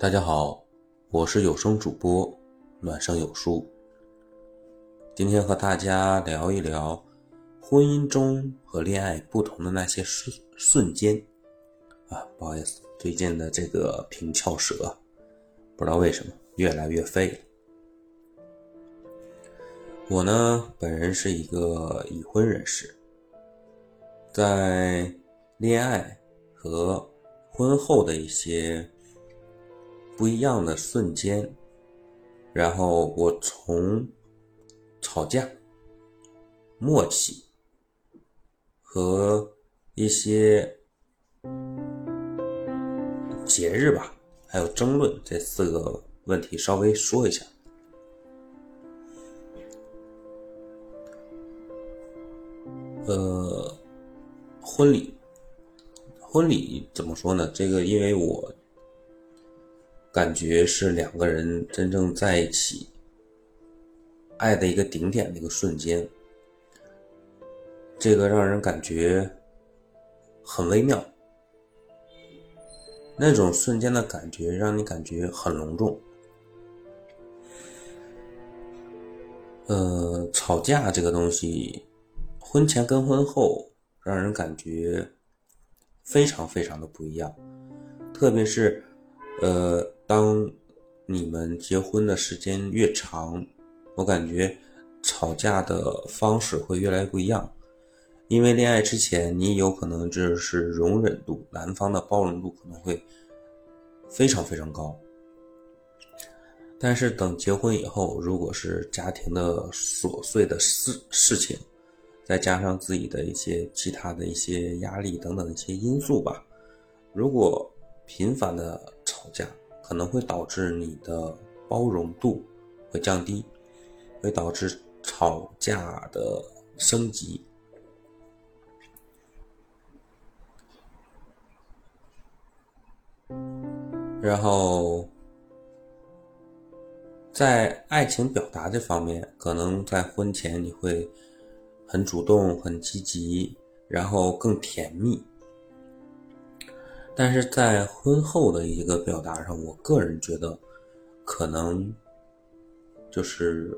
大家好，我是有声主播暖声有书。今天和大家聊一聊婚姻中和恋爱不同的那些瞬瞬间。啊，不好意思，最近的这个平翘舌，不知道为什么越来越废了。我呢，本人是一个已婚人士，在恋爱和婚后的一些。不一样的瞬间，然后我从吵架、默契和一些节日吧，还有争论这四个问题稍微说一下。呃，婚礼，婚礼怎么说呢？这个因为我。感觉是两个人真正在一起，爱的一个顶点的一个瞬间，这个让人感觉很微妙。那种瞬间的感觉让你感觉很隆重。呃，吵架这个东西，婚前跟婚后让人感觉非常非常的不一样，特别是。呃，当你们结婚的时间越长，我感觉吵架的方式会越来越不一样。因为恋爱之前，你有可能就是容忍度，男方的包容度可能会非常非常高。但是等结婚以后，如果是家庭的琐碎的事事情，再加上自己的一些其他的一些压力等等一些因素吧，如果频繁的。吵架可能会导致你的包容度会降低，会导致吵架的升级。然后，在爱情表达这方面，可能在婚前你会很主动、很积极，然后更甜蜜。但是在婚后的一个表达上，我个人觉得，可能就是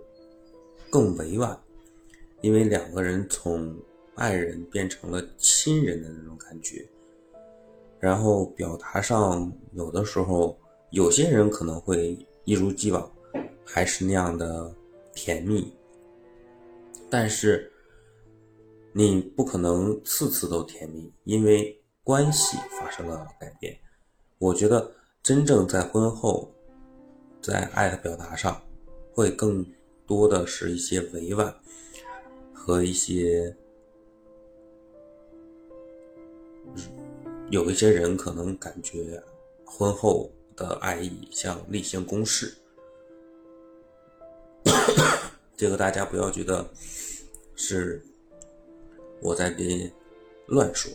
更委婉，因为两个人从爱人变成了亲人的那种感觉，然后表达上有的时候，有些人可能会一如既往，还是那样的甜蜜，但是你不可能次次都甜蜜，因为。关系发生了改变，我觉得真正在婚后，在爱的表达上，会更多的是一些委婉和一些，有一些人可能感觉婚后的爱意像例行公事，这个大家不要觉得是我在给乱说。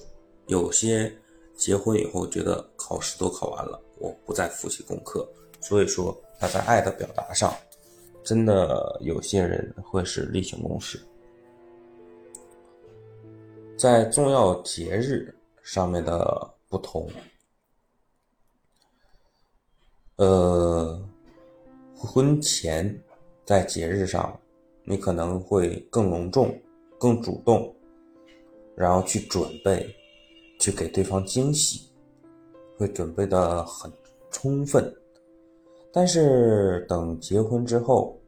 有些结婚以后觉得考试都考完了，我不再复习功课，所以说他在爱的表达上，真的有些人会是例行公事。在重要节日上面的不同，呃，婚前在节日上，你可能会更隆重、更主动，然后去准备。去给对方惊喜，会准备的很充分，但是等结婚之后，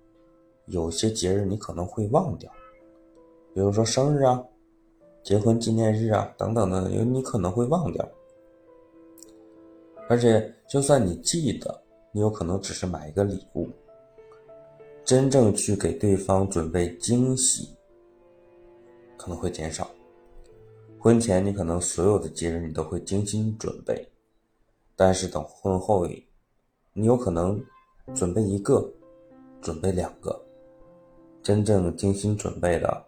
有些节日你可能会忘掉，比如说生日啊、结婚纪念日啊等等的，有你可能会忘掉。而且就算你记得，你有可能只是买一个礼物，真正去给对方准备惊喜，可能会减少。婚前你可能所有的节日你都会精心准备，但是等婚后，你有可能准备一个，准备两个，真正精心准备的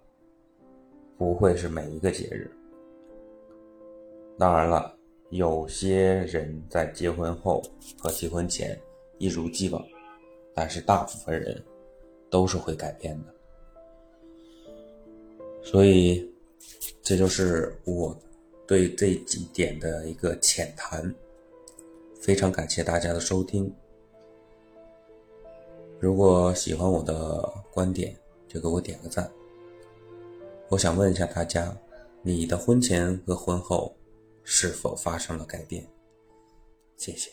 不会是每一个节日。当然了，有些人在结婚后和结婚前一如既往，但是大部分人都是会改变的，所以。这就是我对这几点的一个浅谈非常感谢大家的收听。如果喜欢我的观点就给我点个赞。我想问一下大家你的婚前和婚后是否发生了改变？谢谢。